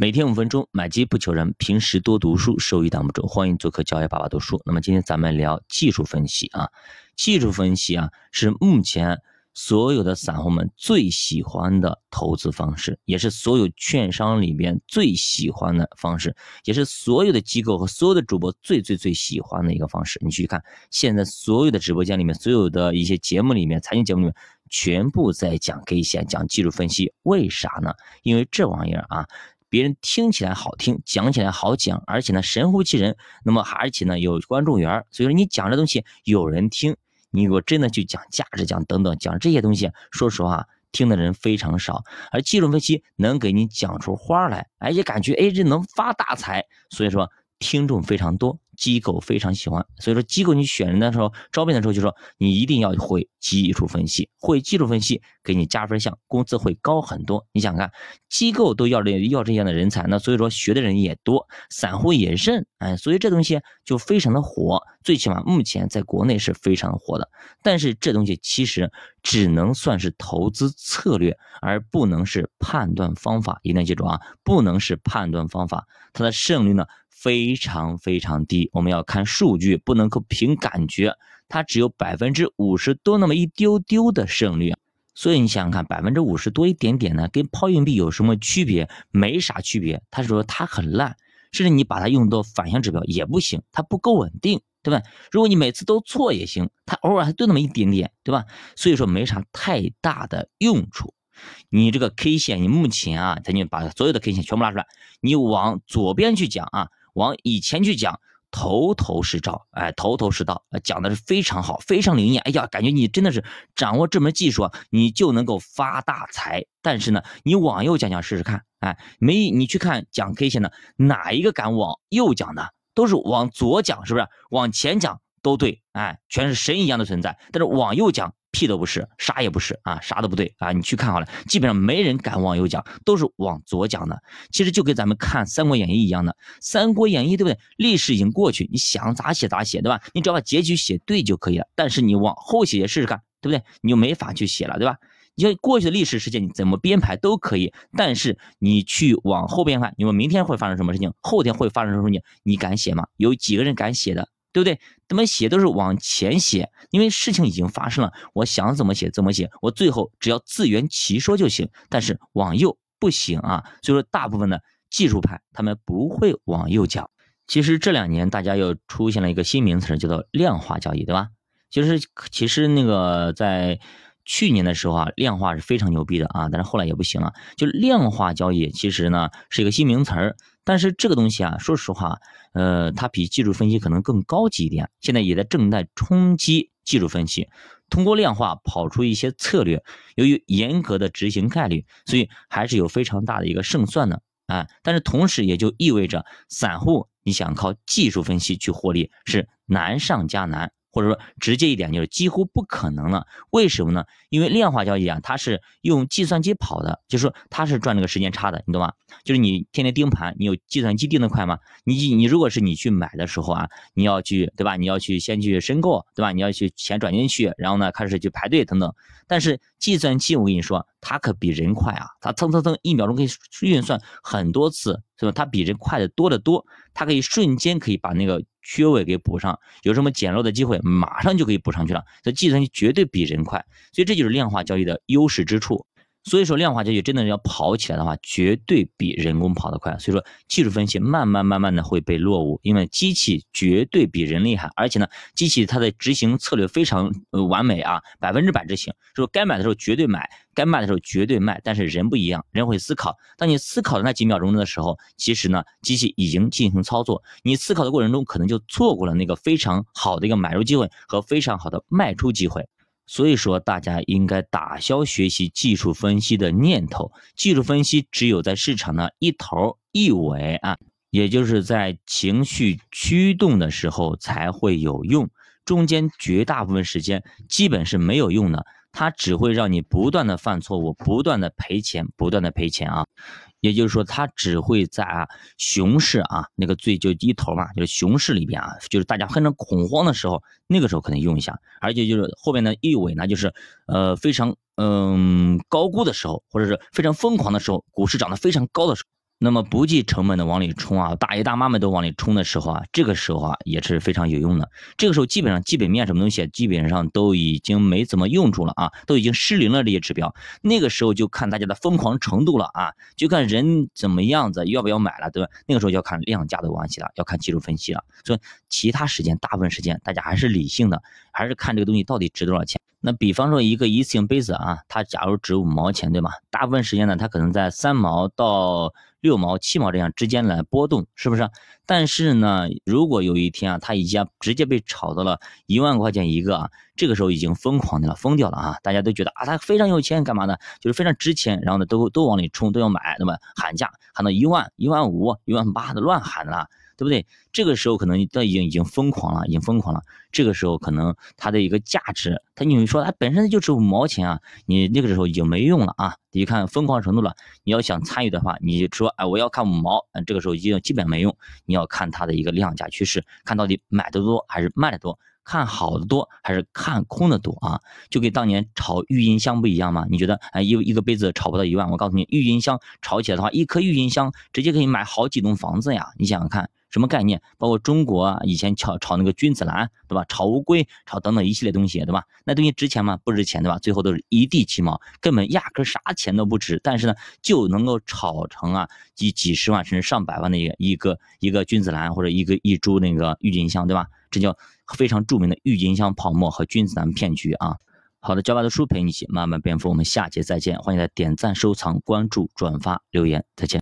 每天五分钟，买基不求人，平时多读书，收益挡不住。欢迎做客教育爸爸读书。那么今天咱们聊技术分析啊，技术分析啊是目前所有的散户们最喜欢的投资方式，也是所有券商里边最喜欢的方式，也是所有的机构和所有的主播最最最喜欢的一个方式。你去看，现在所有的直播间里面，所有的一些节目里面，财经节目里面，全部在讲 K 线，讲技术分析。为啥呢？因为这玩意儿啊。别人听起来好听，讲起来好讲，而且呢神乎其人，那么而且呢有观众缘，所以说你讲这东西有人听，你如果真的去讲价值讲等等讲这些东西，说实话听的人非常少，而技术分析能给你讲出花来，而且感觉哎这能发大财，所以说听众非常多。机构非常喜欢，所以说机构你选人的时候，招聘的时候就说你一定要会基础分析，会基础分析给你加分项，工资会高很多。你想看，机构都要这要这样的人才，那所以说学的人也多，散户也认，哎，所以这东西就非常的火，最起码目前在国内是非常火的。但是这东西其实只能算是投资策略，而不能是判断方法。一定要记住啊，不能是判断方法，它的胜率呢？非常非常低，我们要看数据，不能够凭感觉，它只有百分之五十多那么一丢丢的胜率，所以你想想看，百分之五十多一点点呢，跟抛硬币有什么区别？没啥区别。他说它很烂，甚至你把它用作反向指标也不行，它不够稳定，对吧？如果你每次都错也行，它偶尔还对那么一点点，对吧？所以说没啥太大的用处。你这个 K 线，你目前啊，咱就把所有的 K 线全部拉出来，你往左边去讲啊。往以前去讲，头头是道，哎，头头是道，讲的是非常好，非常灵验。哎呀，感觉你真的是掌握这门技术，你就能够发大财。但是呢，你往右讲讲试试看，哎，没你去看讲 K 线的，哪一个敢往右讲的？都是往左讲，是不是？往前讲都对，哎，全是神一样的存在。但是往右讲。屁都不是，啥也不是啊，啥都不对啊！你去看好了，基本上没人敢往右讲，都是往左讲的。其实就跟咱们看《三国演义》一样的，《三国演义》对不对？历史已经过去，你想咋写咋写，对吧？你只要把结局写对就可以了。但是你往后写试试看，对不对？你就没法去写了，对吧？你像过去的历史事件，你怎么编排都可以。但是你去往后边看，你们明天会发生什么事情，后天会发生什么事情，你敢写吗？有几个人敢写的？对不对？他们写都是往前写，因为事情已经发生了，我想怎么写怎么写，我最后只要自圆其说就行。但是往右不行啊，所以说大部分的技术派他们不会往右讲。其实这两年大家又出现了一个新名词，叫做量化交易，对吧？其实其实那个在去年的时候啊，量化是非常牛逼的啊，但是后来也不行了。就量化交易其实呢是一个新名词儿。但是这个东西啊，说实话，呃，它比技术分析可能更高级一点。现在也在正在冲击技术分析，通过量化跑出一些策略。由于严格的执行概率，所以还是有非常大的一个胜算的啊。但是同时也就意味着，散户你想靠技术分析去获利是难上加难。或者说直接一点就是几乎不可能了，为什么呢？因为量化交易啊，它是用计算机跑的，就是说它是赚这个时间差的，你懂吗？就是你天天盯盘，你有计算机盯得快吗？你你如果是你去买的时候啊，你要去对吧？你要去先去申购对吧？你要去钱转进去，然后呢开始去排队等等。但是计算机我跟你说，它可比人快啊，它蹭蹭蹭一秒钟可以运算很多次，是吧？它比人快的多得多，它可以瞬间可以把那个。缺位给补上，有什么捡漏的机会，马上就可以补上去了。这计算机绝对比人快，所以这就是量化交易的优势之处。所以说量化交易真的要跑起来的话，绝对比人工跑得快。所以说技术分析慢慢慢慢的会被落伍，因为机器绝对比人厉害，而且呢，机器它的执行策略非常完美啊，百分之百执行，说该买的时候绝对买，该卖的时候绝对卖。但是人不一样，人会思考。当你思考的那几秒钟的时候，其实呢，机器已经进行操作。你思考的过程中，可能就错过了那个非常好的一个买入机会和非常好的卖出机会。所以说，大家应该打消学习技术分析的念头。技术分析只有在市场的一头一尾啊，也就是在情绪驱动的时候才会有用，中间绝大部分时间基本是没有用的。它只会让你不断的犯错误，不断的赔钱，不断的赔钱啊。也就是说，它只会在啊熊市啊那个最就低头嘛，就是熊市里边啊，就是大家非常恐慌的时候，那个时候可能用一下，而且就是后面的一尾呢，就是呃非常嗯高估的时候，或者是非常疯狂的时候，股市涨得非常高的时候。那么不计成本的往里冲啊，大爷大妈们都往里冲的时候啊，这个时候啊也是非常有用的。这个时候基本上基本面什么东西基本上都已经没怎么用处了啊，都已经失灵了这些指标。那个时候就看大家的疯狂程度了啊，就看人怎么样子，要不要买了，对吧？那个时候要看量价的关系了，要看技术分析了。所以其他时间大部分时间大家还是理性的，还是看这个东西到底值多少钱。那比方说一个一次性杯子啊，它假如值五毛钱，对吧？大部分时间呢，它可能在三毛到六毛、七毛这样之间来波动，是不是？但是呢，如果有一天啊，它已经直接被炒到了一万块钱一个啊，这个时候已经疯狂的了，疯掉了啊！大家都觉得啊，它非常有钱，干嘛呢？就是非常值钱，然后呢，都都往里冲，都要买，那么喊价喊到一万、一万五、一万八的乱喊了。对不对？这个时候可能都已经已经疯狂了，已经疯狂了。这个时候可能它的一个价值，它你说它本身就值五毛钱啊，你那个时候已经没用了啊。你看疯狂程度了，你要想参与的话，你说哎我要看五毛，这个时候已经基本没用。你要看它的一个量价趋势，看到底买的多还是卖的多，看好的多还是看空的多啊？就跟当年炒郁金香不一样吗？你觉得哎一一个杯子炒不到一万，我告诉你，郁金香炒起来的话，一颗郁金香直接可以买好几栋房子呀！你想想看。什么概念？包括中国啊，以前炒炒那个君子兰，对吧？炒乌龟，炒等等一系列东西，对吧？那东西值钱吗？不值钱，对吧？最后都是一地鸡毛，根本压根啥钱都不值。但是呢，就能够炒成啊几几十万甚至上百万的一个一个一个君子兰或者一个一株那个郁金香，对吧？这叫非常著名的郁金香泡沫和君子兰骗局啊！好的，教爸的书陪你一起慢慢变富，我们下节再见，欢迎大家点赞、收藏、关注、转发、留言，再见。